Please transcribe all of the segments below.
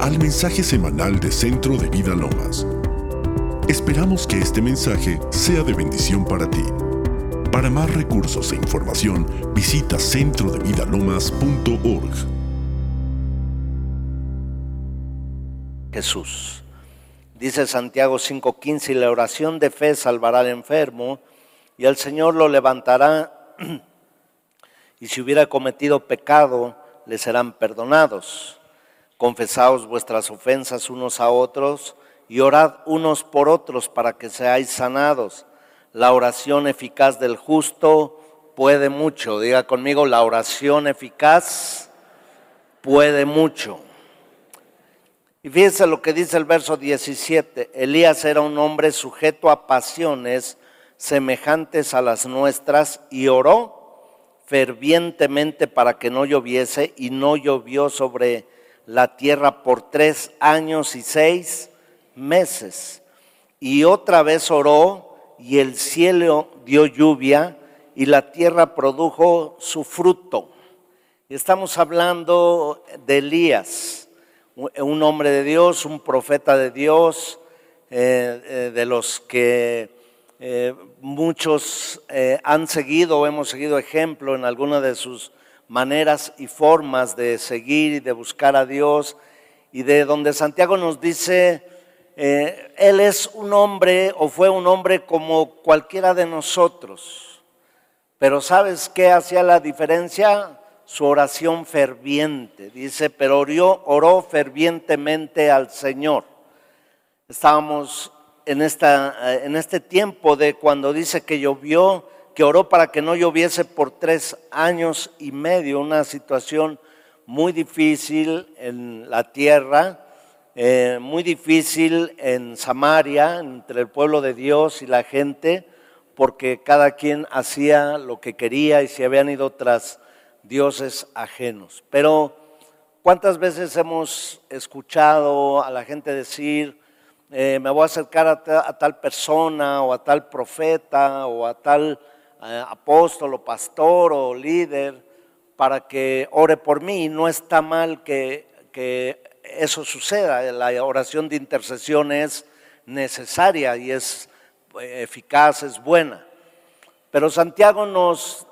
al mensaje semanal de Centro de Vida Lomas. Esperamos que este mensaje sea de bendición para ti. Para más recursos e información, visita centrodevidalomas.org. Jesús. Dice Santiago 5:15, y la oración de fe salvará al enfermo, y el Señor lo levantará, y si hubiera cometido pecado, le serán perdonados. Confesaos vuestras ofensas unos a otros, y orad unos por otros para que seáis sanados. La oración eficaz del justo puede mucho. Diga conmigo, la oración eficaz puede mucho. Y fíjense lo que dice el verso 17. Elías era un hombre sujeto a pasiones semejantes a las nuestras y oró fervientemente para que no lloviese y no llovió sobre la tierra por tres años y seis meses. Y otra vez oró y el cielo dio lluvia y la tierra produjo su fruto. Estamos hablando de Elías, un hombre de Dios, un profeta de Dios, eh, eh, de los que eh, muchos han seguido o hemos seguido ejemplo en alguna de sus maneras y formas de seguir y de buscar a Dios, y de donde Santiago nos dice eh, él es un hombre o fue un hombre como cualquiera de nosotros. Pero ¿sabes qué hacía la diferencia? Su oración ferviente. Dice, pero oró, oró fervientemente al Señor. Estábamos en, esta, eh, en este tiempo de cuando dice que llovió, que oró para que no lloviese por tres años y medio, una situación muy difícil en la tierra eh, muy difícil en Samaria, entre el pueblo de Dios y la gente, porque cada quien hacía lo que quería y se habían ido tras dioses ajenos. Pero, ¿cuántas veces hemos escuchado a la gente decir, eh, me voy a acercar a, tal persona o a tal profeta o a tal eh, apóstol o pastor o líder para que ore por mí? No está mal que, que eso suceda. La oración de intercesión es necesaria y es eh, eficaz, es buena. Pero Santiago nos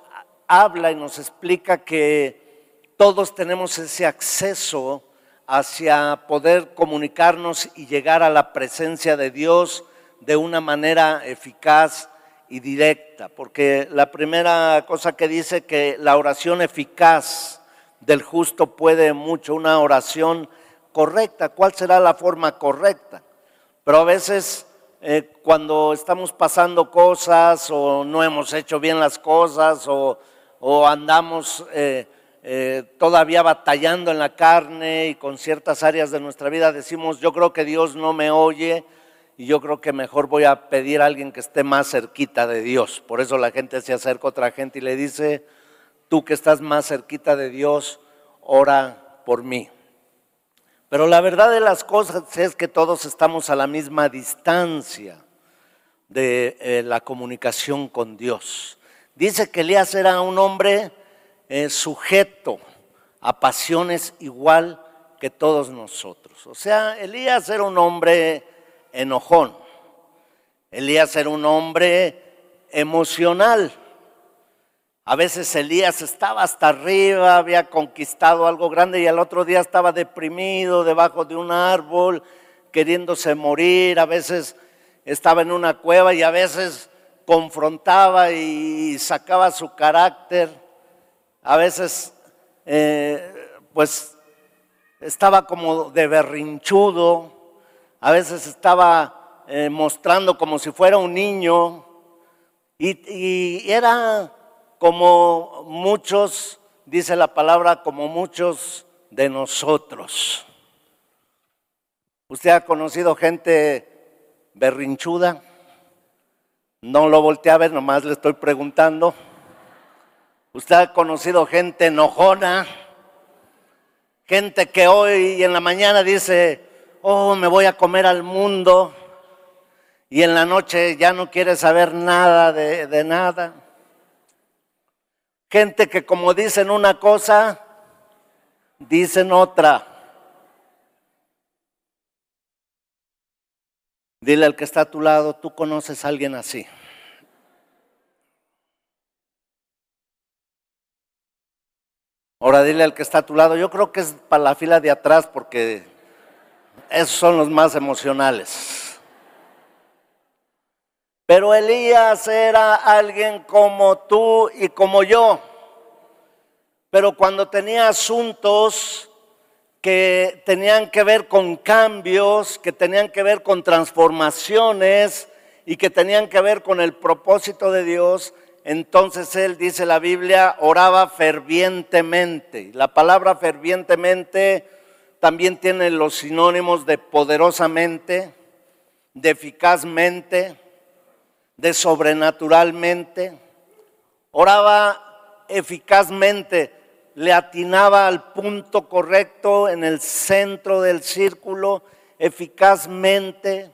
habla y nos explica que todos tenemos ese acceso hacia poder comunicarnos y llegar a la presencia de Dios de una manera eficaz y directa. Porque la primera cosa que dice que la oración eficaz del justo puede mucho, una oración correcta, cuál será la forma correcta. Pero a veces eh, cuando estamos pasando cosas o no hemos hecho bien las cosas o, andamos eh, eh, todavía batallando en la carne y con ciertas áreas de nuestra vida, decimos, yo creo que Dios no me oye y yo creo que mejor voy a pedir a alguien que esté más cerquita de Dios. Por eso la gente se acerca a otra gente y le dice, tú que estás más cerquita de Dios, ora por mí. Pero la verdad de las cosas es que todos estamos a la misma distancia de eh, la comunicación con Dios. Dice que Elías era un hombre eh, sujeto a pasiones igual que todos nosotros. O sea, Elías era un hombre enojón. Elías era un hombre emocional. A veces Elías estaba hasta arriba, había conquistado algo grande y al otro día estaba deprimido debajo de un árbol, queriéndose morir. A veces estaba en una cueva y a veces confrontaba y sacaba su carácter. A veces, eh, pues, estaba como de berrinchudo. A veces estaba eh, mostrando como si fuera un niño. y era como muchos, dice la palabra, como muchos de nosotros. ¿Usted ha conocido gente berrinchuda? No lo volteé a ver, nomás le estoy preguntando. ¿Usted ha conocido gente enojona? Gente que hoy en la mañana dice, oh, me voy a comer al mundo. Y en la noche ya no quiere saber nada de, de nada. Gente que como dicen una cosa, dicen otra. Dile al que está a tu lado, tú conoces a alguien así. Ahora dile al que está a tu lado, yo creo que es para la fila de atrás porque esos son los más emocionales. Pero Elías era alguien como tú y como yo. Pero cuando tenía asuntos que tenían que ver con cambios, que tenían que ver con transformaciones y que tenían que ver con el propósito de Dios, entonces él, dice la Biblia, oraba fervientemente. La palabra fervientemente también tiene los sinónimos de poderosamente, de eficazmente, de sobrenaturalmente. Oraba eficazmente, le atinaba al punto correcto en el centro del círculo, eficazmente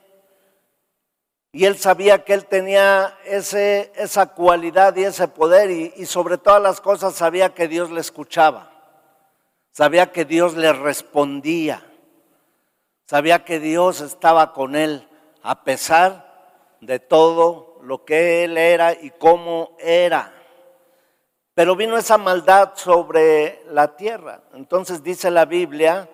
y él sabía que él tenía ese, esa cualidad y ese poder y, y sobre todas las cosas sabía que Dios le escuchaba. Sabía que Dios le respondía. Sabía que Dios estaba con él a pesar de todo lo que él era y cómo era. Pero vino esa maldad sobre la tierra. Entonces dice la Biblia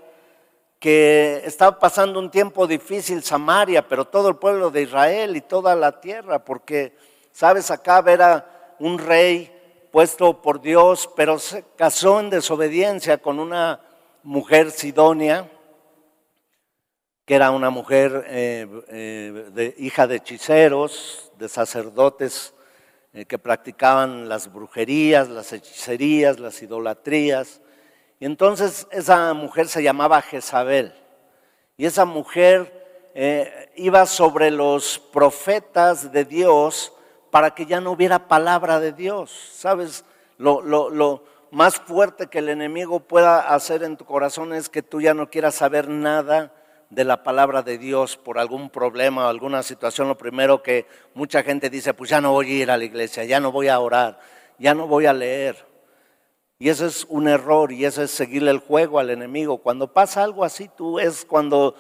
que estaba pasando un tiempo difícil Samaria, pero todo el pueblo de Israel y toda la tierra, porque, sabes, acá era un rey puesto por Dios, pero se casó en desobediencia con una mujer sidonia, que era una mujer eh, eh, de, hija de hechiceros, de sacerdotes eh, que practicaban las brujerías, las hechicerías, las idolatrías. Y entonces esa mujer se llamaba Jezabel. Y esa mujer iba sobre los profetas de Dios para que ya no hubiera palabra de Dios. ¿Sabes? Lo, lo más fuerte que el enemigo pueda hacer en tu corazón es que tú ya no quieras saber nada de la palabra de Dios por algún problema o alguna situación. Lo primero que mucha gente dice, pues ya no voy a ir a la iglesia, ya no voy a orar, ya no voy a leer. Y eso es un error y eso es seguirle el juego al enemigo. Cuando pasa algo así, tú es cuando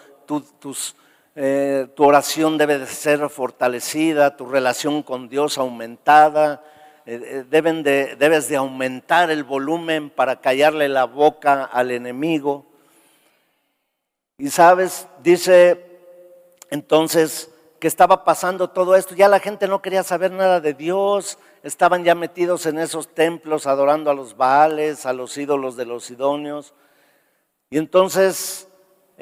eh, tu oración debe de ser fortalecida, tu relación con Dios aumentada. Eh, eh, deben de, debes de aumentar el volumen para callarle la boca al enemigo. Y sabes, dice entonces que estaba pasando todo esto, ya la gente no quería saber nada de Dios, estaban ya metidos en esos templos adorando a los Baales, a los ídolos de los Sidonios. Y entonces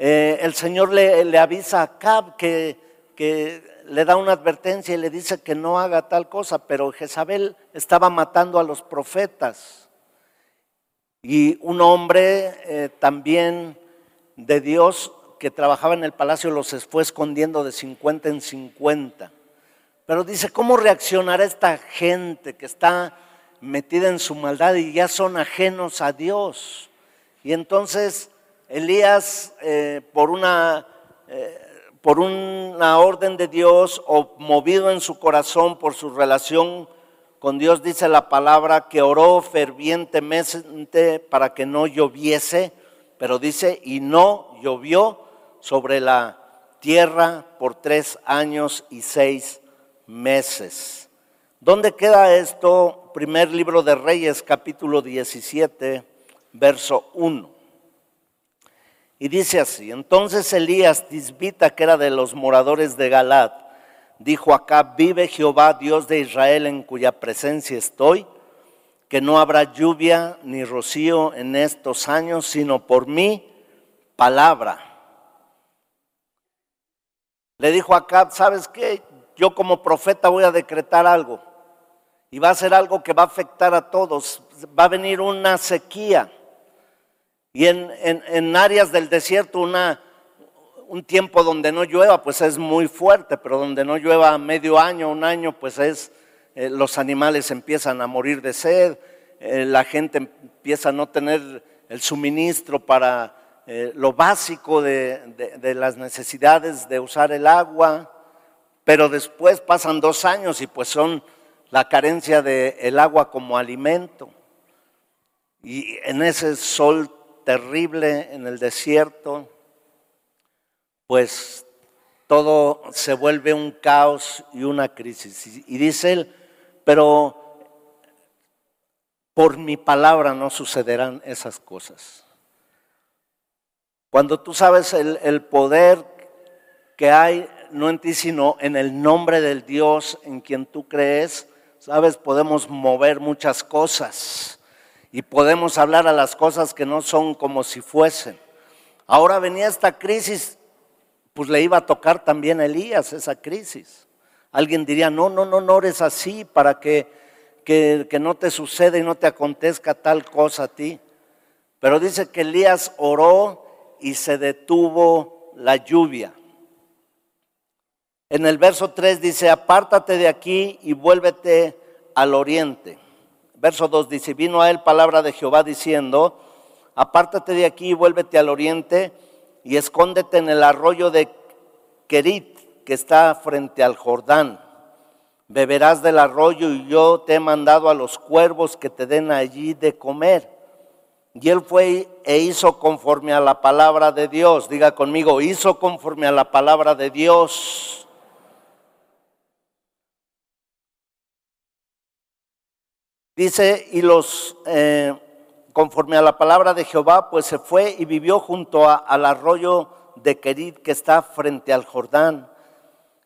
eh, el Señor le, avisa a Cab que, le da una advertencia y le dice que no haga tal cosa, pero Jezabel estaba matando a los profetas. Y un hombre eh, también de Dios que trabajaba en el palacio los fue escondiendo de 50 en 50. Pero dice, ¿cómo reaccionará esta gente que está metida en su maldad y ya son ajenos a Dios? Y entonces Elías, eh, por, una, eh, por una orden de Dios o movido en su corazón por su relación con Dios, dice la palabra que oró fervientemente para que no lloviese, pero dice, y no llovió sobre la tierra por tres años y seis meses. ¿Dónde queda esto? Primer libro de Reyes, capítulo 17, verso 1. Y dice así, entonces Elías Tisbita, que era de los moradores de Galad, dijo acá, vive Jehová, Dios de Israel, en cuya presencia estoy, que no habrá lluvia ni rocío en estos años, sino por mi palabra. Le dijo acá, ¿sabes qué? yo como profeta voy a decretar algo y va a ser algo que va a afectar a todos. Va a venir una sequía y en, áreas del desierto una, un tiempo donde no llueva, pues es muy fuerte, pero donde no llueva medio año, un año, pues es, eh, los animales empiezan a morir de sed, eh, la gente empieza a no tener el suministro para eh, lo básico de, de las necesidades de usar el agua pero después pasan dos años y pues son la carencia del agua como alimento. Y en ese sol terrible en el desierto, pues todo se vuelve un caos y una crisis. Y dice él, pero por mi palabra no sucederán esas cosas. Cuando tú sabes el, poder que hay, no en ti, sino en el nombre del Dios en quien tú crees, sabes, podemos mover muchas cosas y podemos hablar a las cosas que no son como si fuesen. Ahora venía esta crisis, pues le iba a tocar también a Elías esa crisis. Alguien diría, no, no, no, no eres así para que, que, que no te suceda y no te acontezca tal cosa a ti. Pero dice que Elías oró y se detuvo la lluvia. En el verso 3 dice, apártate de aquí y vuélvete al oriente. Verso 2 dice, vino a él palabra de Jehová diciendo, apártate de aquí y vuélvete al oriente y escóndete en el arroyo de Kerit, que está frente al Jordán. Beberás del arroyo y yo te he mandado a los cuervos que te den allí de comer. Y él fue e hizo conforme a la palabra de Dios. Diga conmigo, hizo conforme a la palabra de Dios. Dice, y los, eh, conforme a la palabra de Jehová, pues se fue y vivió junto al arroyo de Querid que está frente al Jordán.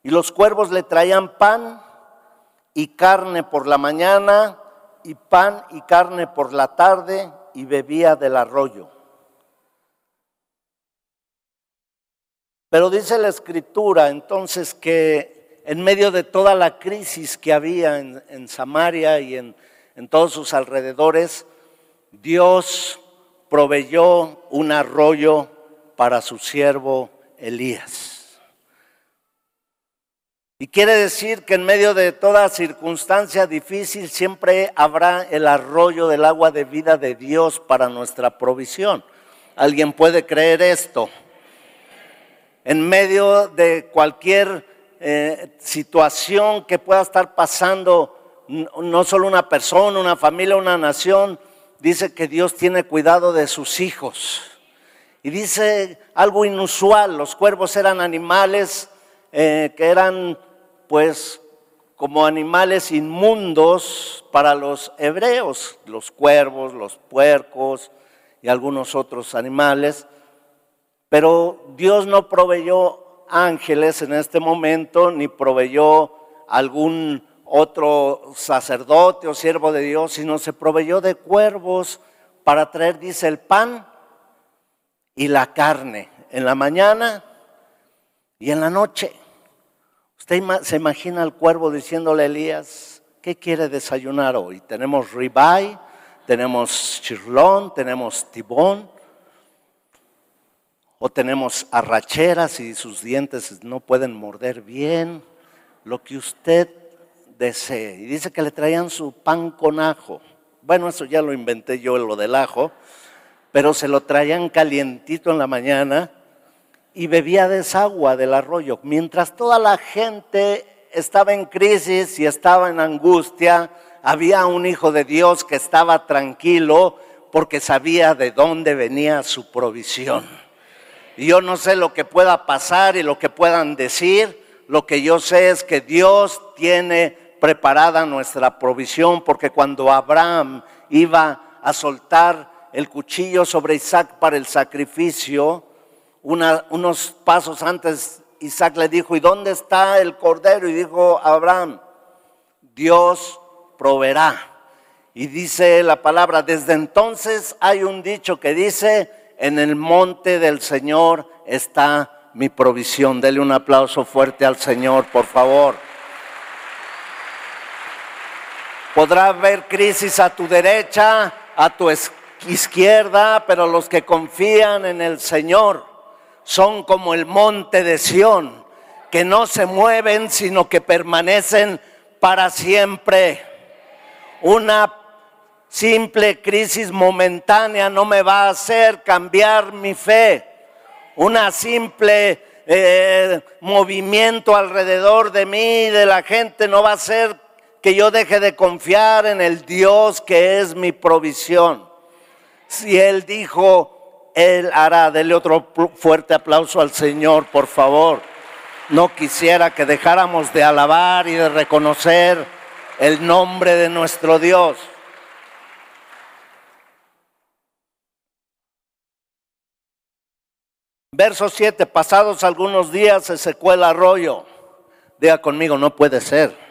Y los cuervos le traían pan y carne por la mañana y pan y carne por la tarde y bebía del arroyo. Pero dice la escritura entonces que en medio de toda la crisis que había en, Samaria y en, en todos sus alrededores, Dios proveyó un arroyo para su siervo Elías. Y quiere decir que en medio de toda circunstancia difícil siempre habrá el arroyo del agua de vida de Dios para nuestra provisión. ¿Alguien puede creer esto? En medio de cualquier eh, situación que pueda estar pasando, no solo una persona, una familia, una nación, dice que Dios tiene cuidado de sus hijos. Y dice algo inusual, los cuervos eran animales eh, que eran pues como animales inmundos para los hebreos, los cuervos, los puercos y algunos otros animales. Pero Dios no proveyó ángeles en este momento, ni proveyó algún otro sacerdote o siervo de Dios, sino se proveyó de cuervos para traer, dice, el pan y la carne en la mañana y en la noche. Usted se imagina al cuervo diciéndole a Elías, ¿qué quiere desayunar hoy? Tenemos ribeye, tenemos chirlón, tenemos tibón, o tenemos arracheras y sus dientes no pueden morder bien, lo que usted desee. Y dice que le traían su pan con ajo. Bueno, eso ya lo inventé yo, lo del ajo, pero se lo traían calientito en la mañana y bebía desagua del arroyo. Mientras toda la gente estaba en crisis y estaba en angustia, había un hijo de Dios que estaba tranquilo porque sabía de dónde venía su provisión. Y yo no sé lo que pueda pasar y lo que puedan decir, lo que yo sé es que Dios tiene preparada nuestra provisión, porque cuando Abraham iba a soltar el cuchillo sobre Isaac para el sacrificio, unos pasos antes Isaac le dijo, ¿y dónde está el cordero? Y dijo Abraham, Dios proveerá. Y dice la palabra, desde entonces hay un dicho que dice, en el monte del Señor está mi provisión. Dele un aplauso fuerte al Señor, por favor. Podrá haber crisis a tu derecha, a tu izquierda, pero los que confían en el Señor son como el monte de Sión, que no se mueven, sino que permanecen para siempre. Una simple crisis momentánea no me va a hacer cambiar mi fe. Una simple eh, movimiento alrededor de mí, de la gente, no va a hacer que yo deje de confiar en el Dios que es mi provisión. Si Él dijo, él hará. Dele otro fuerte aplauso al Señor, por favor. no quisiera que dejáramos de alabar y de reconocer el nombre de nuestro Dios. Verso 7, pasados algunos días se secó el arroyo. Diga conmigo, no puede ser.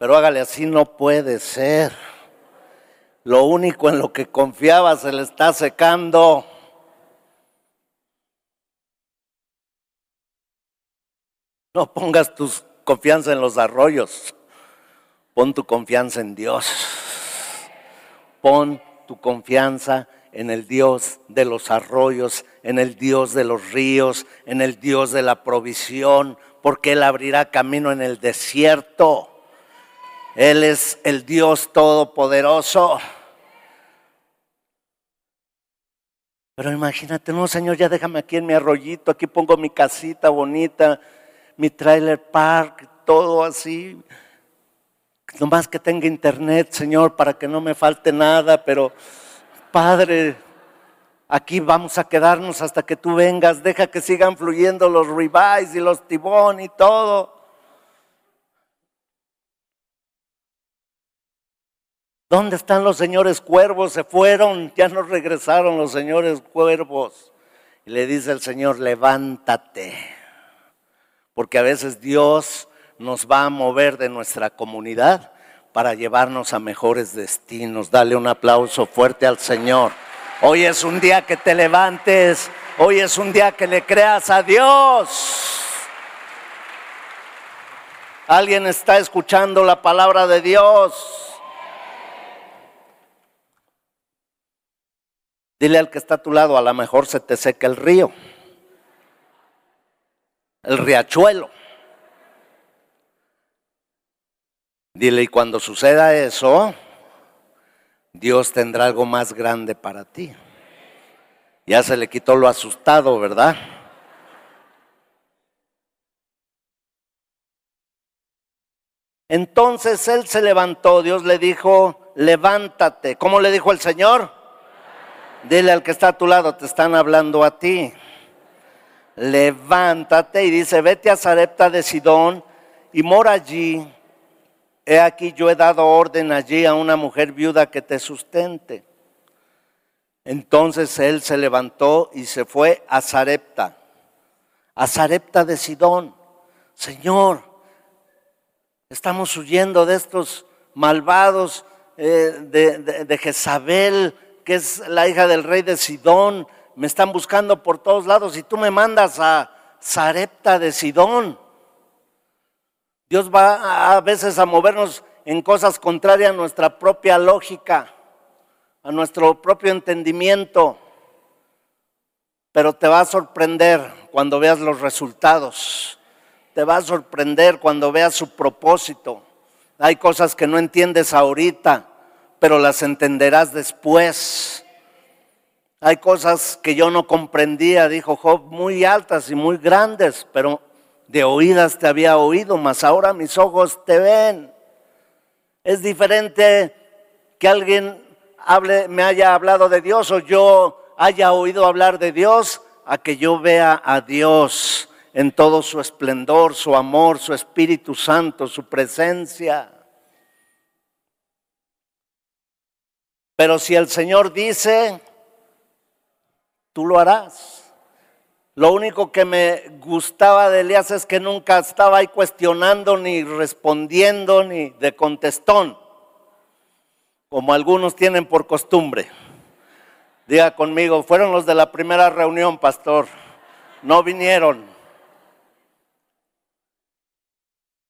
Pero hágale así, no puede ser. Lo único en lo que confiaba se le está secando. No pongas tu confianza en los arroyos. Pon tu confianza en Dios. Pon tu confianza en el Dios de los arroyos, en el Dios de los ríos, en el Dios de la provisión, porque Él abrirá camino en el desierto. Él es el Dios todopoderoso. Pero imagínate, no, Señor, ya déjame aquí en mi arroyito, aquí pongo mi casita bonita, mi trailer park, todo así. Nomás que tenga internet, Señor, para que no me falte nada, pero Padre, aquí vamos a quedarnos hasta que tú vengas, deja que sigan fluyendo los ribeyes y los tibón y todo. ¿Dónde están los señores cuervos? Se fueron, ya no regresaron los señores cuervos. Y le dice el Señor, levántate. Porque a veces Dios nos va a mover de nuestra comunidad para llevarnos a mejores destinos. Dale un aplauso fuerte al Señor. Hoy es un día que te levantes, hoy es un día que le creas a Dios. ¿Alguien está escuchando la palabra de Dios? Dile al que está a tu lado, a lo mejor se te seca el río, el riachuelo. Dile, y cuando suceda eso, Dios tendrá algo más grande para ti. Ya se le quitó lo asustado, ¿verdad? Entonces él se levantó, Dios le dijo, levántate. ¿Cómo le dijo el Señor? Dile al que está a tu lado, te están hablando a ti. Levántate y dice, vete a Zarepta de Sidón y mora allí. He aquí yo he dado orden allí a una mujer viuda que te sustente. Entonces él se levantó y se fue a Zarepta, a Zarepta de Sidón. Señor, estamos huyendo de estos malvados eh, de, de Jezabel que es la hija del rey de Sidón, me están buscando por todos lados y tú me mandas a Sarepta de Sidón. Dios va a veces a movernos en cosas contrarias a nuestra propia lógica, a nuestro propio entendimiento, pero te va a sorprender cuando veas los resultados, te va a sorprender cuando veas su propósito. Hay cosas que no entiendes ahorita, pero las entenderás después. Hay cosas que yo no comprendía, dijo Job, muy altas y muy grandes, pero de oídas te había oído, mas ahora mis ojos te ven. Es diferente que alguien me haya hablado de Dios o yo haya oído hablar de Dios a que yo vea a Dios en todo su esplendor, su amor, su Espíritu Santo, su presencia. Pero si el Señor dice, tú lo harás. Lo único que me gustaba de Elías es que nunca estaba ahí cuestionando, ni respondiendo, ni de contestón, como algunos tienen por costumbre. Diga conmigo, fueron los de la primera reunión, pastor. No vinieron.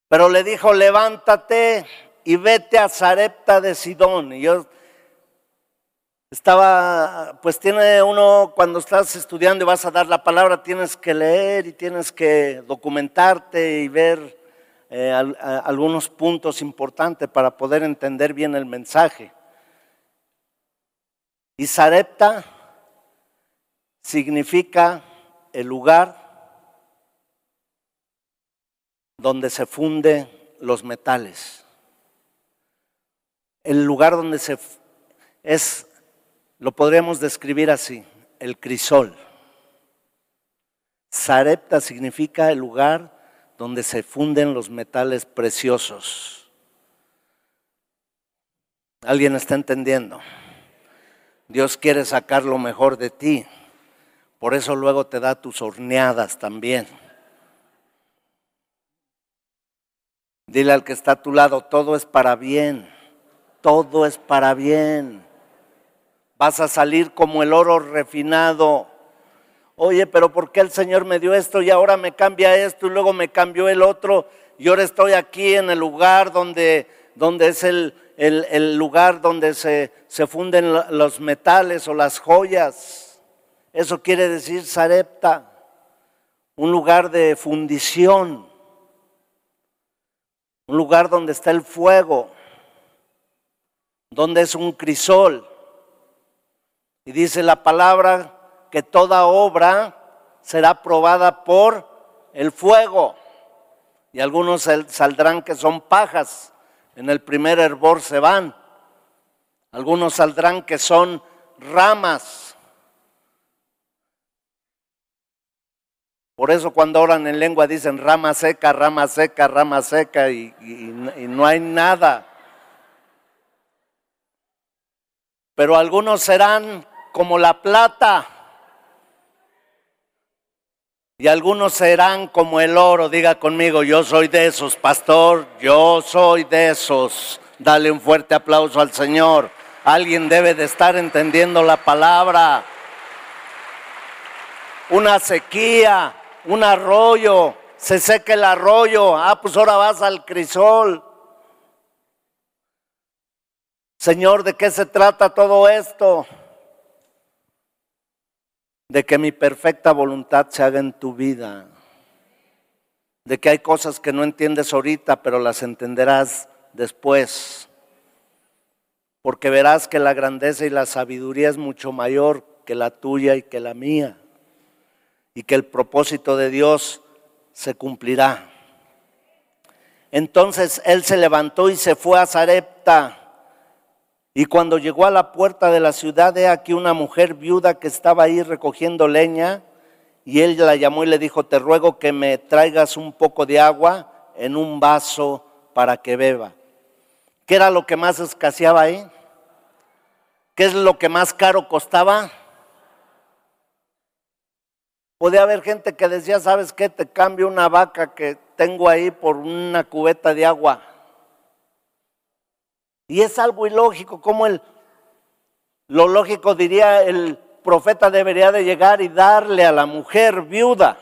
Pero le dijo, levántate y vete a Zarepta de Sidón. Y yo estaba, pues tiene uno, cuando estás estudiando y vas a dar la palabra, tienes que leer y tienes que documentarte y ver eh, algunos puntos importantes para poder entender bien el mensaje. Y Zarepta significa el lugar donde se funden los metales. El lugar donde se es lo podríamos describir así, el crisol. Sarepta significa el lugar donde se funden los metales preciosos. ¿Alguien está entendiendo? Dios quiere sacar lo mejor de ti. Por eso luego te da tus horneadas también. Dile al que está a tu lado, todo es para bien. Todo es para bien. Vas a salir como el oro refinado. Oye, pero ¿por qué el Señor me dio esto y ahora me cambia esto y luego me cambió el otro? Y ahora estoy aquí en el lugar donde, donde es el, el, lugar donde se, se funden los metales o las joyas. Eso quiere decir Sarepta, un lugar de fundición, un lugar donde está el fuego, donde es un crisol. Y dice la palabra que toda obra será probada por el fuego. Y algunos saldrán que son pajas, en el primer hervor se van. Algunos saldrán que son ramas. Por eso cuando oran en lengua dicen rama seca, rama seca, rama seca y, no hay nada. Pero algunos serán como la plata y algunos serán como el oro. Diga conmigo, yo soy de esos, pastor, yo soy de esos. Dale un fuerte aplauso al Señor. Alguien debe de estar entendiendo la palabra. Una sequía, un arroyo, se seca el arroyo. Ah, pues ahora vas al crisol. Señor, ¿de qué se trata todo esto? De que mi perfecta voluntad se haga en tu vida, de que hay cosas que no entiendes ahorita, pero las entenderás después, porque verás que la grandeza y la sabiduría es mucho mayor que la tuya y que la mía, y que el propósito de Dios se cumplirá. Entonces él se levantó y se fue a Zarepta y cuando llegó a la puerta de la ciudad, he aquí una mujer viuda que estaba ahí recogiendo leña, y él la llamó y le dijo, te ruego que me traigas un poco de agua en un vaso para que beba. ¿Qué era lo que más escaseaba ahí? ¿Qué es lo que más caro costaba? Podía haber gente que decía, ¿sabes qué? Te cambio una vaca que tengo ahí por una cubeta de agua. Y es algo ilógico, como el, lo lógico diría el profeta debería de llegar y darle a la mujer viuda.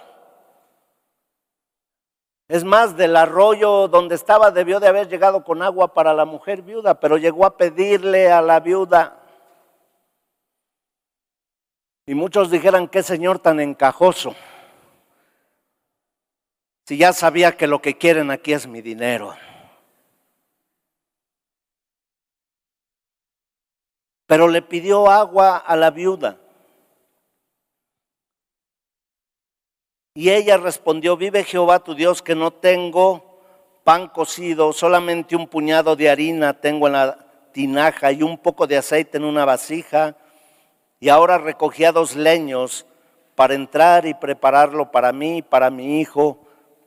Es más, del arroyo donde estaba debió de haber llegado con agua para la mujer viuda, pero llegó a pedirle a la viuda. Y muchos dijeran, qué señor tan encajoso. Si ya sabía que lo que quieren aquí es mi dinero. Pero le pidió agua a la viuda. Y ella respondió, vive Jehová tu Dios que no tengo pan cocido, solamente un puñado de harina tengo en la tinaja y un poco de aceite en una vasija. Y ahora recogía dos leños para entrar y prepararlo para mí y para mi hijo,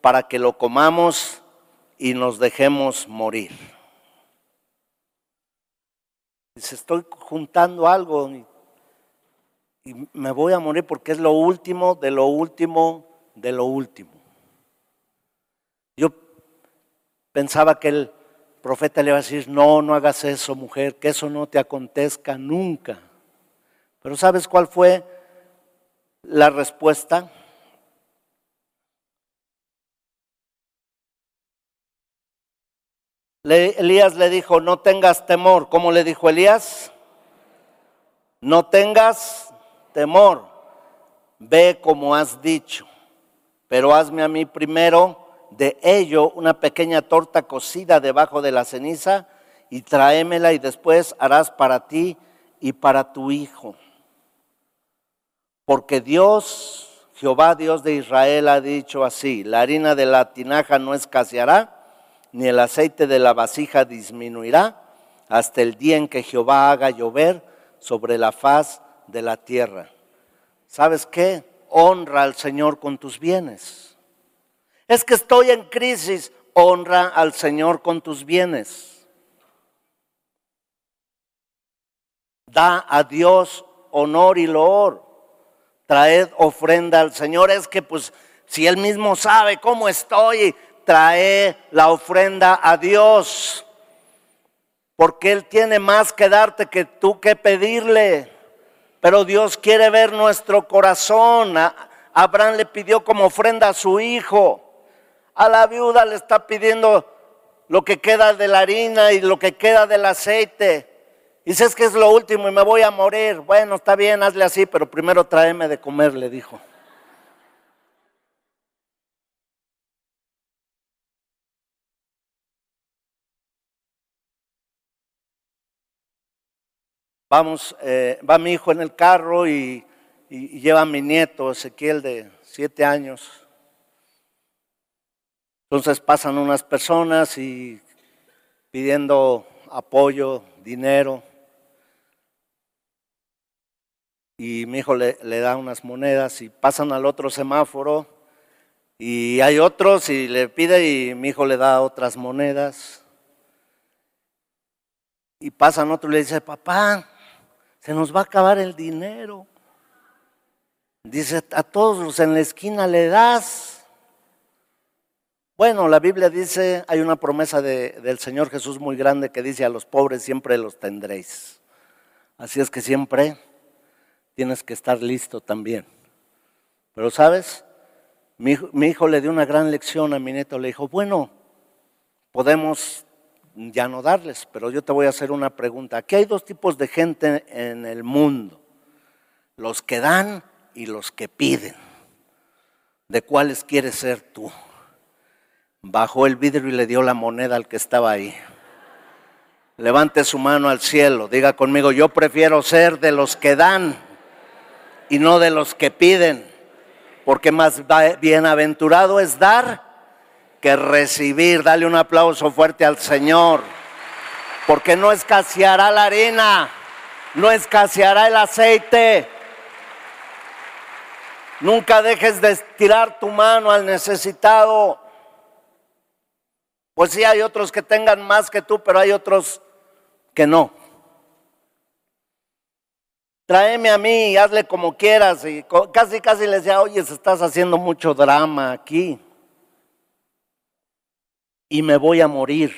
para que lo comamos y nos dejemos morir. Dice, estoy juntando algo y, me voy a morir porque es lo último, de lo último, de lo último. Yo pensaba que el profeta le iba a decir, no, no hagas eso, mujer, que eso no te acontezca nunca. Pero ¿sabes cuál fue la respuesta? Elías le dijo, no tengas temor. ¿Cómo le dijo Elías? No tengas temor. Ve como has dicho. Pero hazme a mí primero de ello una pequeña torta cocida debajo de la ceniza y tráemela y después harás para ti y para tu hijo. Porque Dios, Jehová Dios de Israel ha dicho así, la harina de la tinaja no escaseará ni el aceite de la vasija disminuirá hasta el día en que Jehová haga llover sobre la faz de la tierra. ¿Sabes qué? honra al Señor con tus bienes. Es que estoy en crisis, honra al Señor con tus bienes. Da a Dios honor y loor. Traed ofrenda al Señor. Es que pues si Él mismo sabe cómo estoy, trae la ofrenda a Dios. Porque Él tiene más que darte que tú que pedirle. Pero Dios quiere ver nuestro corazón. Abraham le pidió como ofrenda a su hijo. A la viuda le está pidiendo lo que queda de la harina y lo que queda del aceite. Dices que es lo último y me voy a morir. Bueno, está bien, hazle así, pero primero tráeme de comer, le dijo. Vamos, eh, va mi hijo en el carro y, lleva a mi nieto Ezequiel de siete años. Entonces pasan unas personas y pidiendo apoyo, dinero. Y mi hijo le, le, da unas monedas y pasan al otro semáforo y hay otros y le pide y mi hijo le da otras monedas. Y pasan otro y le dice, papá, se nos va a acabar el dinero. Dice, a todos los en la esquina le das. Bueno, la Biblia dice, hay una promesa del Señor Jesús muy grande que dice, a los pobres siempre los tendréis. Así es que siempre tienes que estar listo también. Pero sabes, mi, mi hijo le dio una gran lección a mi nieto, le dijo, bueno, podemos ya no darles, pero yo te voy a hacer una pregunta. Aquí hay dos tipos de gente en el mundo, los que dan y los que piden. ¿De cuáles quieres ser tú? Bajó el vidrio y le dio la moneda al que estaba ahí. Levante su mano al cielo, diga conmigo, yo prefiero ser de los que dan y no de los que piden, porque más bienaventurado es dar que recibir. Dale un aplauso fuerte al Señor. Porque no escaseará la harina, no escaseará el aceite. Nunca dejes de estirar tu mano al necesitado. Pues sí, hay otros que tengan más que tú, pero hay otros que no. Tráeme a mí y hazle como quieras. Y casi, casi le decía, oye, estás haciendo mucho drama aquí y me voy a morir.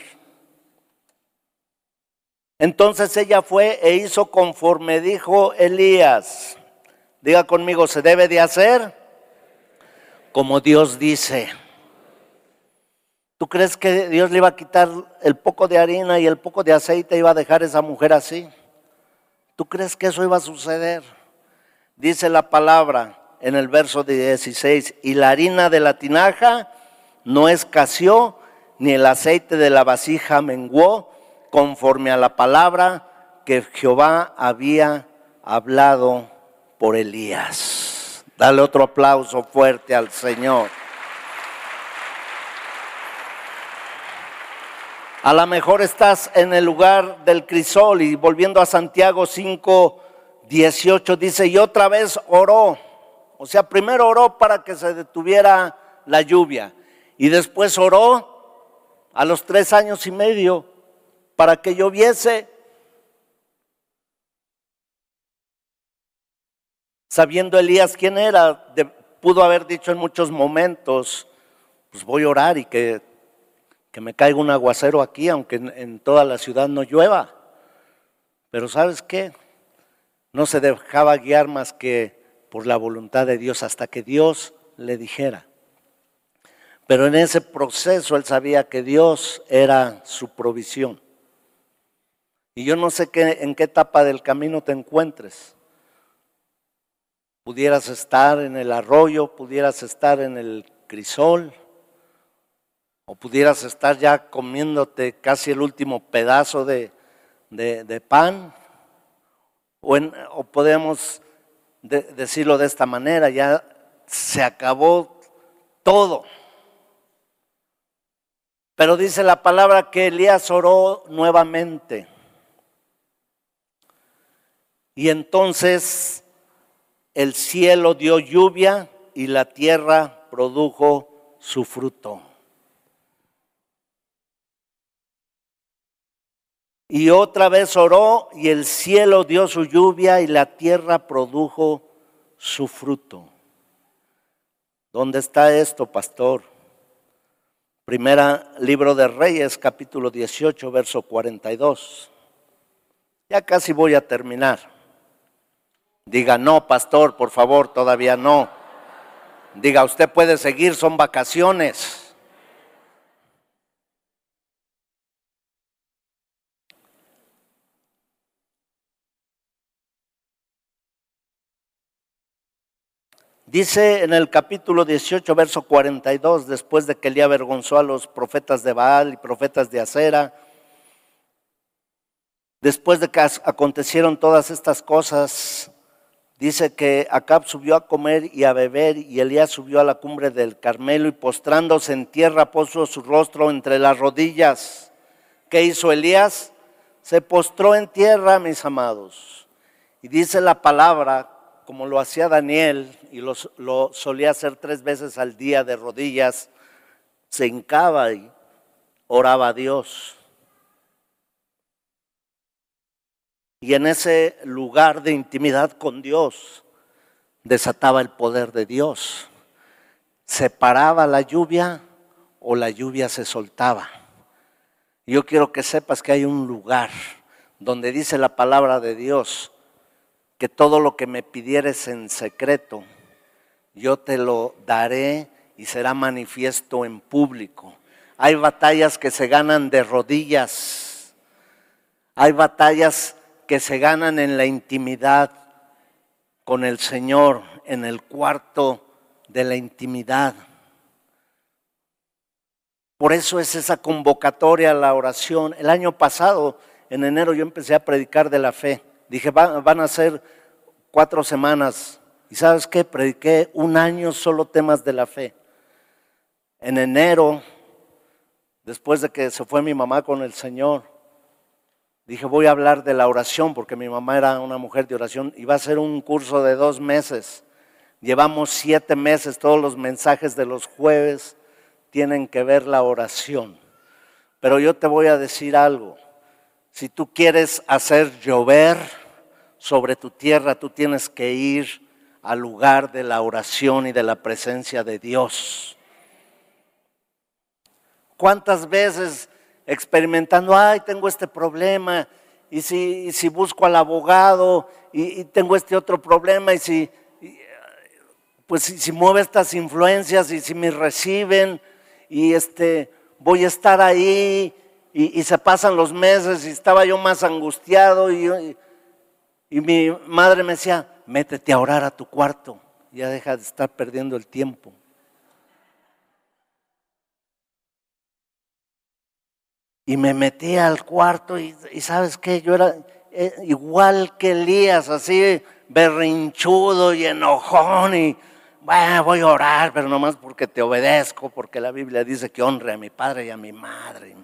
Entonces ella fue e hizo conforme dijo Elías. Diga conmigo, se debe de hacer como Dios dice. ¿Tú crees que Dios le iba a quitar el poco de harina y el poco de aceite iba a dejar a esa mujer así? ¿Tú crees que eso iba a suceder? Dice la palabra en el verso 16, y la harina de la tinaja no escaseó ni el aceite de la vasija menguó conforme a la palabra que Jehová había hablado por Elías. Dale otro aplauso fuerte al Señor. A lo mejor estás en el lugar del crisol y volviendo a Santiago 5, 18 dice, y otra vez oró. O sea, primero oró para que se detuviera la lluvia y después oró a los tres años y medio para que lloviese. Sabiendo Elías quién era, pudo haber dicho en muchos momentos, pues voy a orar y que, que me caiga un aguacero aquí, aunque en, en toda la ciudad no llueva. Pero ¿sabes qué? No se dejaba guiar más que por la voluntad de Dios hasta que Dios le dijera. Pero en ese proceso él sabía que Dios era su provisión. Y yo no sé qué, en qué etapa del camino te encuentres. Pudieras estar en el arroyo, pudieras estar en el crisol, o pudieras estar ya comiéndote casi el último pedazo de, pan, o, o podemos decirlo de esta manera, ya se acabó todo. Pero dice la palabra que Elías oró nuevamente. Y entonces el cielo dio lluvia y la tierra produjo su fruto. Y otra vez oró y el cielo dio su lluvia y la tierra produjo su fruto. ¿Dónde está esto, pastor? Primera libro de Reyes, capítulo 18, verso 42. Ya casi voy a terminar. Diga, no, pastor, por favor, todavía no. Diga, usted puede seguir, son vacaciones. Dice en el capítulo 18, verso 42, después de que le avergonzó a los profetas de Baal y profetas de Acera, después de que acontecieron todas estas cosas, dice que Acab subió a comer y a beber y Elías subió a la cumbre del Carmelo y postrándose en tierra puso su rostro entre las rodillas. ¿Qué hizo Elías? Se postró en tierra, mis amados. Y dice la palabra como lo hacía Daniel y lo, solía hacer tres veces al día de rodillas, se hincaba y oraba a Dios. Y en ese lugar de intimidad con Dios desataba el poder de Dios. Se paraba la lluvia o la lluvia se soltaba. Yo quiero que sepas que hay un lugar donde dice la palabra de Dios que todo lo que me pidieres en secreto, yo te lo daré y será manifiesto en público. Hay batallas que se ganan de rodillas. Hay batallas que se ganan en la intimidad con el Señor, en el cuarto de la intimidad. Por eso es esa convocatoria a la oración. El año pasado, en enero, yo empecé a predicar de la fe. Dije, van, a ser cuatro semanas. ¿Y sabes qué? Prediqué un año solo temas de la fe. En enero, después de que se fue mi mamá con el Señor, dije, voy a hablar de la oración, porque mi mamá era una mujer de oración. Iba a ser un curso de dos meses. Llevamos siete meses, todos los mensajes de los jueves tienen que ver la oración. Pero yo te voy a decir algo. Si tú quieres hacer llover, sobre tu tierra, tú tienes que ir al lugar de la oración y de la presencia de Dios. ¿Cuántas veces experimentando, ay, tengo este problema, y si, si busco al abogado, y, tengo este otro problema, y si, pues si, mueve estas influencias, y si me reciben, y este, voy a estar ahí, y, y se pasan los meses, y estaba yo más angustiado, y, y mi madre me decía, métete a orar a tu cuarto, ya deja de estar perdiendo el tiempo. Y me metí al cuarto y, sabes qué, yo era eh, igual que Elías, así berrinchudo y enojón y bueno, voy a orar, pero nomás porque te obedezco, porque la Biblia dice que honre a mi padre y a mi madre.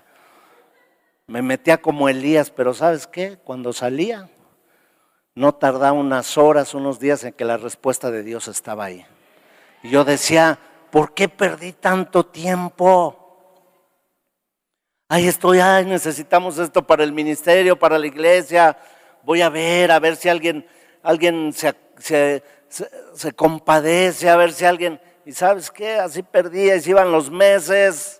Me metía como Elías, pero ¿sabes qué? Cuando salía, no tardaba unas horas, unos días en que la respuesta de Dios estaba ahí. Y yo decía, ¿por qué perdí tanto tiempo? Ahí estoy, ay, necesitamos esto para el ministerio, para la iglesia. Voy a ver, a ver si alguien, alguien se, compadece, a ver si alguien... Y sabes qué, así perdía, y se iban los meses.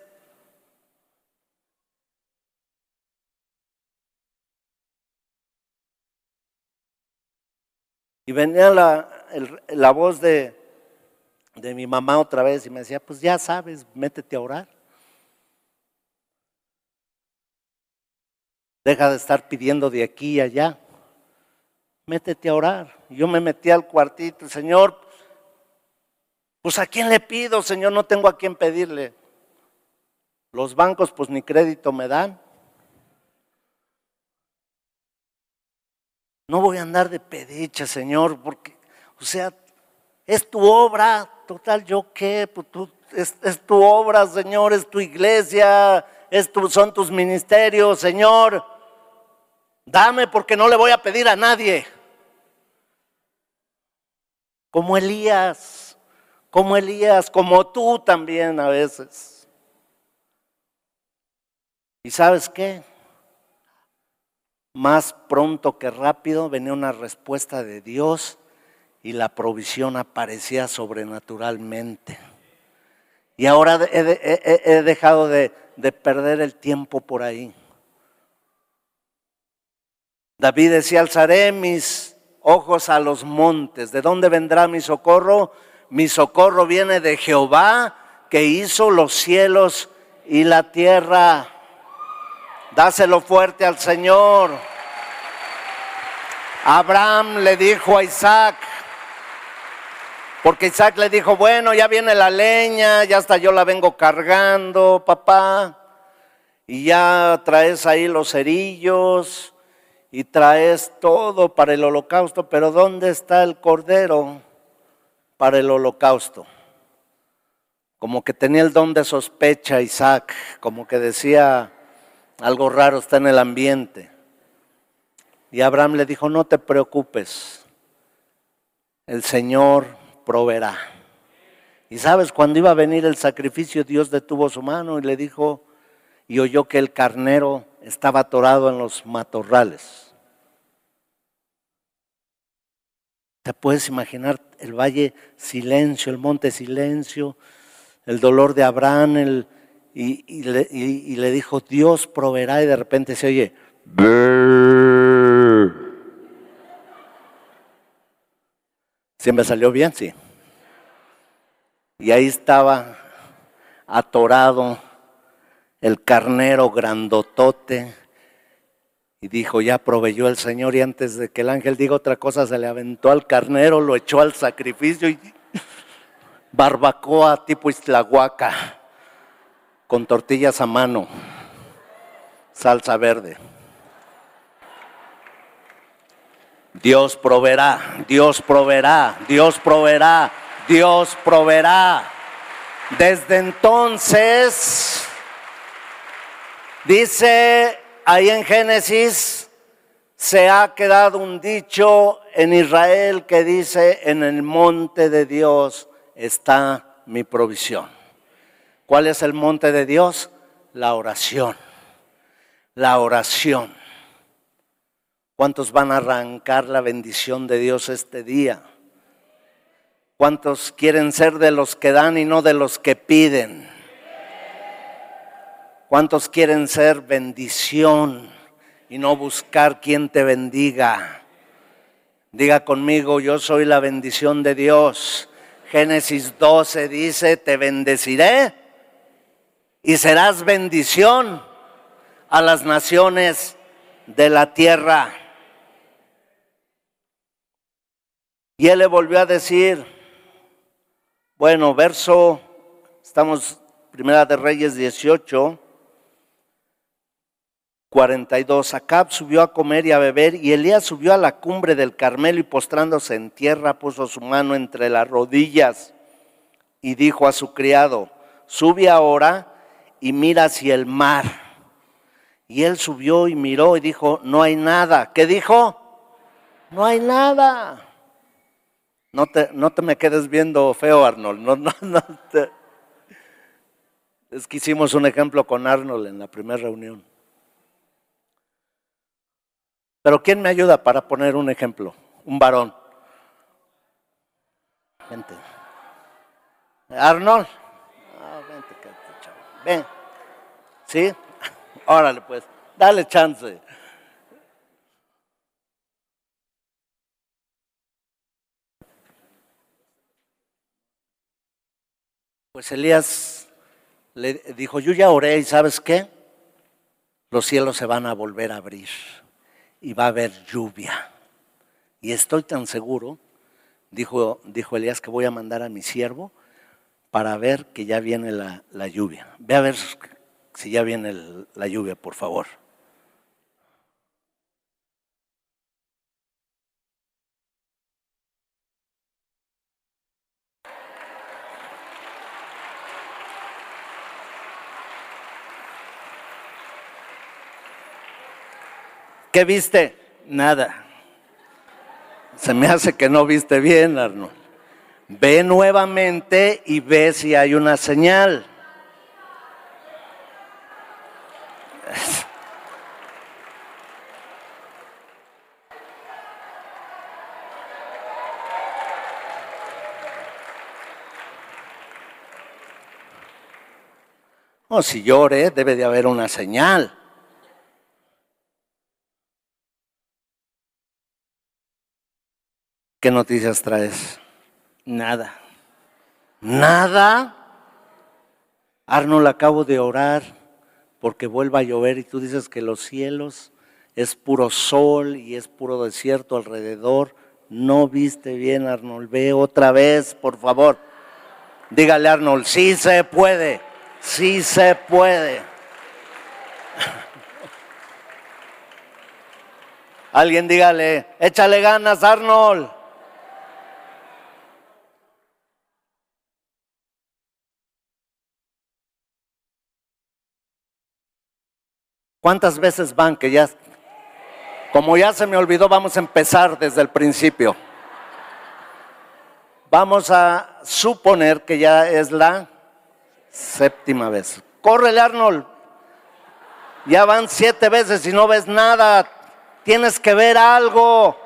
Y venía la, voz de, de mi mamá otra vez y me decía, pues ya sabes, métete a orar. Deja de estar pidiendo de aquí y allá. Métete a orar. yo me metí al cuartito, Señor, pues a quién le pido, Señor, no tengo a quién pedirle. Los bancos pues ni crédito me dan. No voy a andar de pedicha, Señor, porque, o sea, es tu obra, total, ¿yo qué? Pues es, tu obra, Señor, es tu iglesia, es son tus ministerios, Señor. Dame porque no le voy a pedir a nadie. como Elías, como Elías, como tú también a veces. ¿Y sabes qué? Más pronto que rápido venía una respuesta de Dios y la provisión aparecía sobrenaturalmente. Y ahora he, dejado de, de perder el tiempo por ahí. David decía, alzaré mis ojos a los montes. ¿De dónde vendrá mi socorro? Mi socorro viene de Jehová que hizo los cielos y la tierra. Dáselo fuerte al Señor. Abraham le dijo a Isaac, porque Isaac le dijo, bueno, ya viene la leña, ya hasta yo la vengo cargando, papá, y ya traes ahí los cerillos y traes todo para el holocausto, pero ¿dónde está el cordero para el holocausto? Como que tenía el don de sospecha Isaac, como que decía, algo raro está en el ambiente. Y Abraham le dijo, no te preocupes, el Señor proveerá. Y sabes, cuando iba a venir el sacrificio, Dios detuvo su mano y le dijo, y oyó que el carnero estaba atorado en los matorrales. ¿Te puedes imaginar el valle silencio, el monte silencio, el dolor de Abraham, y, le, dijo, Dios proveerá y de repente se oye, ¿Siempre salió bien? Sí. Y ahí estaba atorado el carnero grandotote. Y dijo, ya proveyó el Señor. Y antes de que el ángel diga otra cosa, se le aventó al carnero, lo echó al sacrificio y barbacoa tipo islahuaca, con tortillas a mano, salsa verde. Dios proveerá, Dios proveerá, Dios proveerá, Dios proveerá. Desde entonces, dice ahí en Génesis, se ha quedado un dicho en Israel que dice, en el monte de Dios está mi provisión. ¿Cuál es el monte de Dios? La oración. La oración. ¿Cuántos van a arrancar la bendición de Dios este día? ¿Cuántos quieren ser de los que dan y no de los que piden? ¿Cuántos quieren ser bendición y no buscar quien te bendiga? Diga conmigo, yo soy la bendición de Dios. Génesis 12 dice, te bendeciré y serás bendición a las naciones de la tierra. Y él le volvió a decir, bueno, verso, estamos, Primera de Reyes 18, 42. Acab subió a comer y a beber, y Elías subió a la cumbre del Carmelo y postrándose en tierra puso su mano entre las rodillas y dijo a su criado, sube ahora y mira hacia el mar. Y él subió y miró y dijo, no hay nada. ¿Qué dijo? No hay nada. No te, no te me quedes viendo feo, Arnold. No, no, no Es que hicimos un ejemplo con Arnold en la primera reunión. Pero ¿quién me ayuda para poner un ejemplo? Un varón. Vente. Arnold. Ven. ¿Sí? Órale, pues. Dale chance. Pues Elías le dijo, yo ya oré y sabes qué? Los cielos se van a volver a abrir y va a haber lluvia. Y estoy tan seguro, dijo, dijo Elías, que voy a mandar a mi siervo para ver que ya viene la, lluvia. Ve a ver si ya viene la lluvia, por favor. ¿Qué viste? Nada. Se me hace que no viste bien, Arnold. Ve nuevamente y ve si hay una señal. No, si llore, debe de haber una señal. ¿Qué noticias traes? Nada. Nada. Arnold, acabo de orar porque vuelva a llover y tú dices que los cielos es puro sol y es puro desierto alrededor. No viste bien, Arnold. Ve otra vez, por favor. Dígale, Arnold, sí se puede, sí se puede. Alguien dígale, échale ganas, Arnold. ¿Cuántas veces van que ya... Como ya se me olvidó, vamos a empezar desde el principio. Vamos a suponer que ya es la séptima vez. Córrele, Arnold. Ya van siete veces y no ves nada. Tienes que ver algo.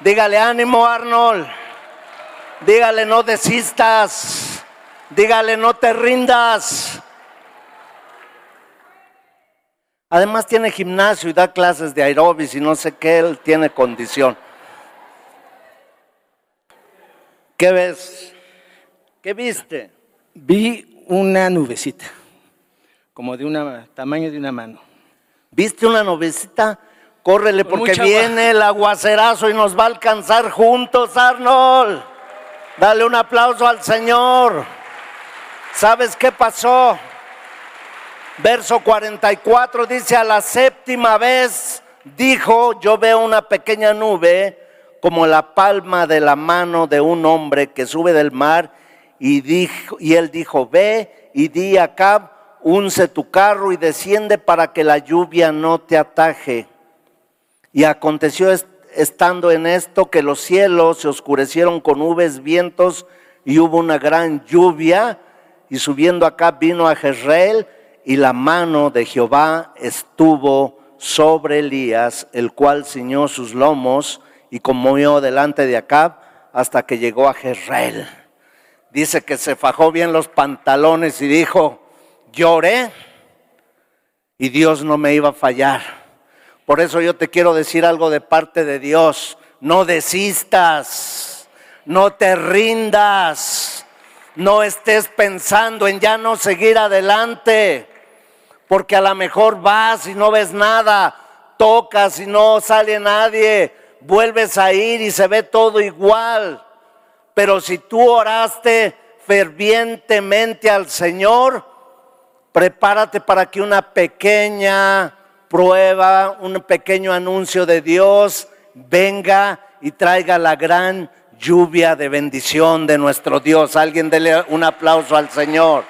Dígale ánimo, Arnold. Dígale no desistas. Dígale no te rindas. Además tiene gimnasio y da clases de aerobis y no sé qué, él tiene condición. ¿Qué ves? ¿Qué viste? Vi una nubecita, como de un tamaño de una mano. ¿Viste una nubecita? Córrele porque viene el aguacerazo y nos va a alcanzar juntos, Arnold. Dale un aplauso al Señor. ¿Sabes qué pasó? Verso 44 dice, a la séptima vez dijo, yo veo una pequeña nube como la palma de la mano de un hombre que sube del mar y, dijo, y él dijo, ve y di acá, unce tu carro y desciende para que la lluvia no te ataje. Y aconteció estando en esto que los cielos se oscurecieron con nubes, vientos y hubo una gran lluvia y subiendo acá vino a Jezreel y la mano de Jehová estuvo sobre Elías, el cual ciñó sus lomos y conmovió delante de Acab hasta que llegó a Jezreel. Dice que se fajó bien los pantalones y dijo, lloré y Dios no me iba a fallar. Por eso yo te quiero decir algo de parte de Dios. No desistas, no te rindas, no estés pensando en ya no seguir adelante porque a lo mejor vas y no ves nada, tocas y no sale nadie, vuelves a ir y se ve todo igual. Pero si tú oraste fervientemente al Señor, prepárate para que una pequeña prueba, un pequeño anuncio de Dios venga y traiga la gran lluvia de bendición de nuestro Dios. Alguien dele un aplauso al Señor.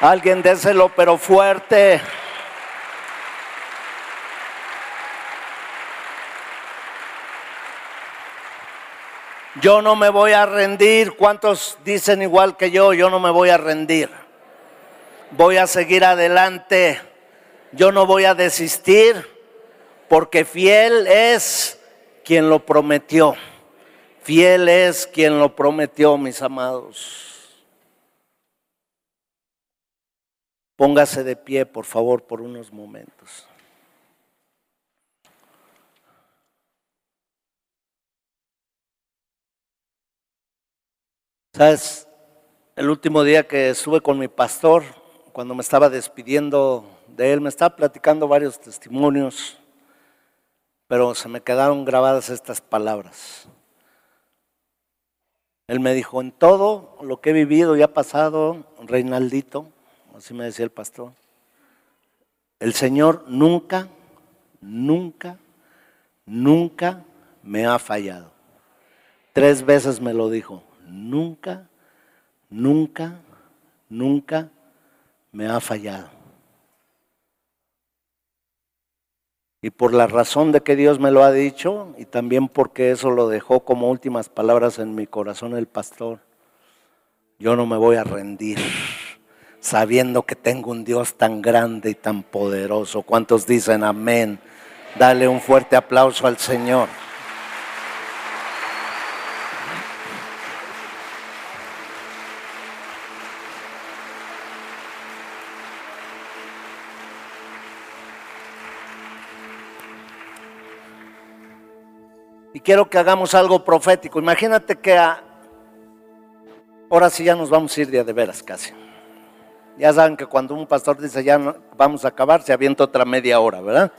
Alguien déselo, pero fuerte. Yo no me voy a rendir. ¿Cuántos dicen igual que yo? Yo no me voy a rendir. Voy a seguir adelante. Yo no voy a desistir porque fiel es quien lo prometió. Fiel es quien lo prometió, mis amados. Póngase de pie, por favor, por unos momentos. ¿Sabes? El último día que estuve con mi pastor, cuando me estaba despidiendo de él, me estaba platicando varios testimonios, pero se me quedaron grabadas estas palabras. Él me dijo, en todo lo que he vivido y ha pasado, Reinaldito, así me decía el pastor, el Señor nunca, nunca, nunca me ha fallado. Tres veces me lo dijo, nunca, nunca, nunca me ha fallado. Y por la razón de que Dios me lo ha dicho y también porque eso lo dejó como últimas palabras en mi corazón el pastor, yo no me voy a rendir sabiendo que tengo un Dios tan grande y tan poderoso. ¿Cuántos dicen amén? Dale un fuerte aplauso al Señor. Y quiero que hagamos algo profético. Imagínate que ahora sí ya nos vamos a ir de, de veras casi. Ya saben que cuando un pastor dice ya vamos a acabar, se avienta otra media hora, ¿verdad?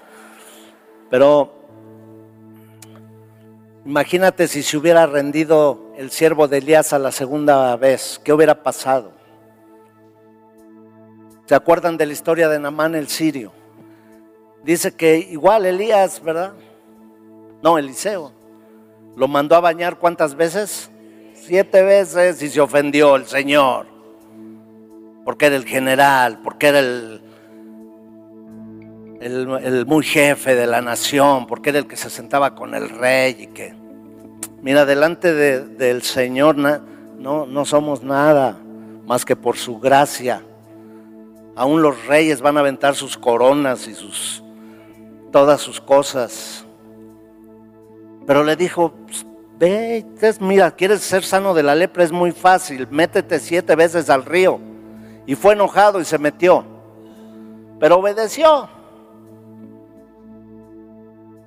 Pero imagínate si se hubiera rendido el siervo de Elías a la segunda vez, ¿qué hubiera pasado? ¿Se acuerdan de la historia de Namán el sirio? Dice que igual Elías, ¿verdad? No, Eliseo. Lo mandó a bañar cuántas veces? Siete veces y se ofendió el Señor. Porque era el general, porque era el, el, muy jefe de la nación, porque era el que se sentaba con el rey y que, mira, delante del Señor no, no somos nada más que por su gracia. Aún los reyes van a aventar sus coronas y sus todas sus cosas. Pero le dijo, pues, ve, mira, quieres ser sano de la lepra, es muy fácil, métete siete veces al río. Y fue enojado y se metió. Pero obedeció.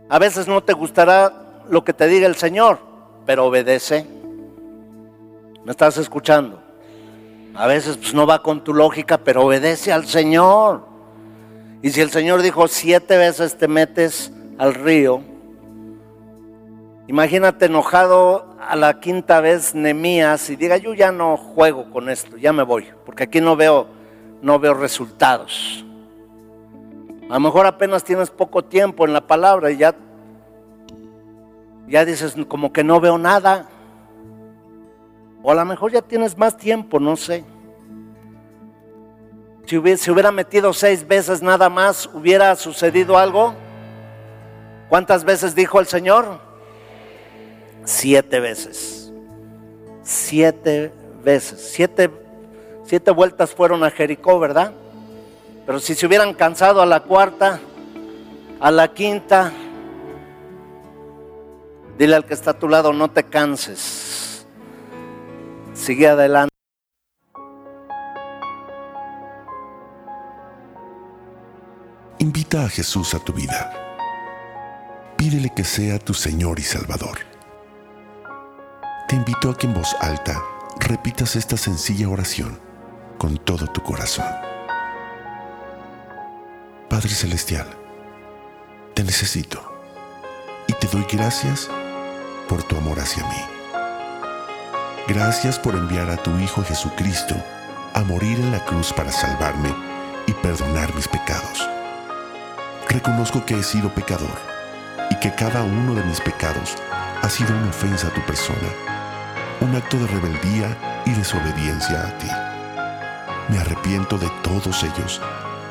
A veces no te gustará lo que te diga el Señor, pero obedece. ¿Me estás escuchando? A veces pues, no va con tu lógica, pero obedece al Señor. Y si el Señor dijo siete veces te metes al río, imagínate enojado a la quinta vez Nemías y diga, yo ya no juego con esto, ya me voy, porque aquí no veo, no veo resultados. A lo mejor apenas tienes poco tiempo en la palabra y ya, ya dices como que no veo nada. O a lo mejor ya tienes más tiempo, no sé. Si hubiera, si hubiera metido seis veces nada más, ¿hubiera sucedido algo? ¿Cuántas veces dijo el Señor? Siete veces. Siete veces. Siete, siete vueltas fueron a Jericó, ¿verdad? Pero si se hubieran cansado a la cuarta, a la quinta, dile al que está a tu lado, no te canses. Sigue adelante. Invita a Jesús a tu vida. Pídele que sea tu Señor y Salvador. Te invito a que en voz alta repitas esta sencilla oración con todo tu corazón. Padre Celestial, te necesito y te doy gracias por tu amor hacia mí. Gracias por enviar a tu Hijo Jesucristo a morir en la cruz para salvarme y perdonar mis pecados. Reconozco que he sido pecador y que cada uno de mis pecados ha sido una ofensa a tu persona, un acto de rebeldía y desobediencia a ti. Me arrepiento de todos ellos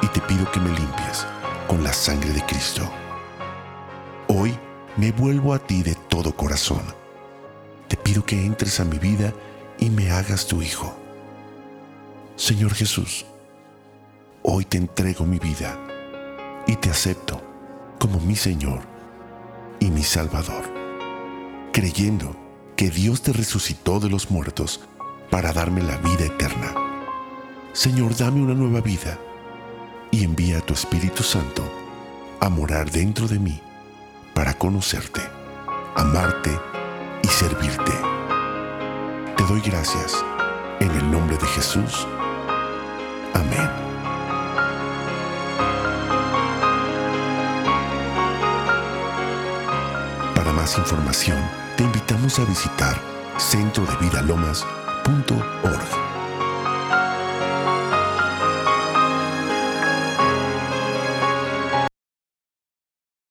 y te pido que me limpies con la sangre de Cristo. Hoy me vuelvo a ti de todo corazón. Te pido que entres a mi vida y me hagas tu Hijo. Señor Jesús, hoy te entrego mi vida y te acepto como mi Señor y mi Salvador, creyendo que Dios te resucitó de los muertos para darme la vida eterna. Señor, dame una nueva vida y envía a tu Espíritu Santo a morar dentro de mí para conocerte, amarte y servirte. Te doy gracias en el nombre de Jesús. Amén. Para más información, te invitamos a visitar centrodevidalomas.org.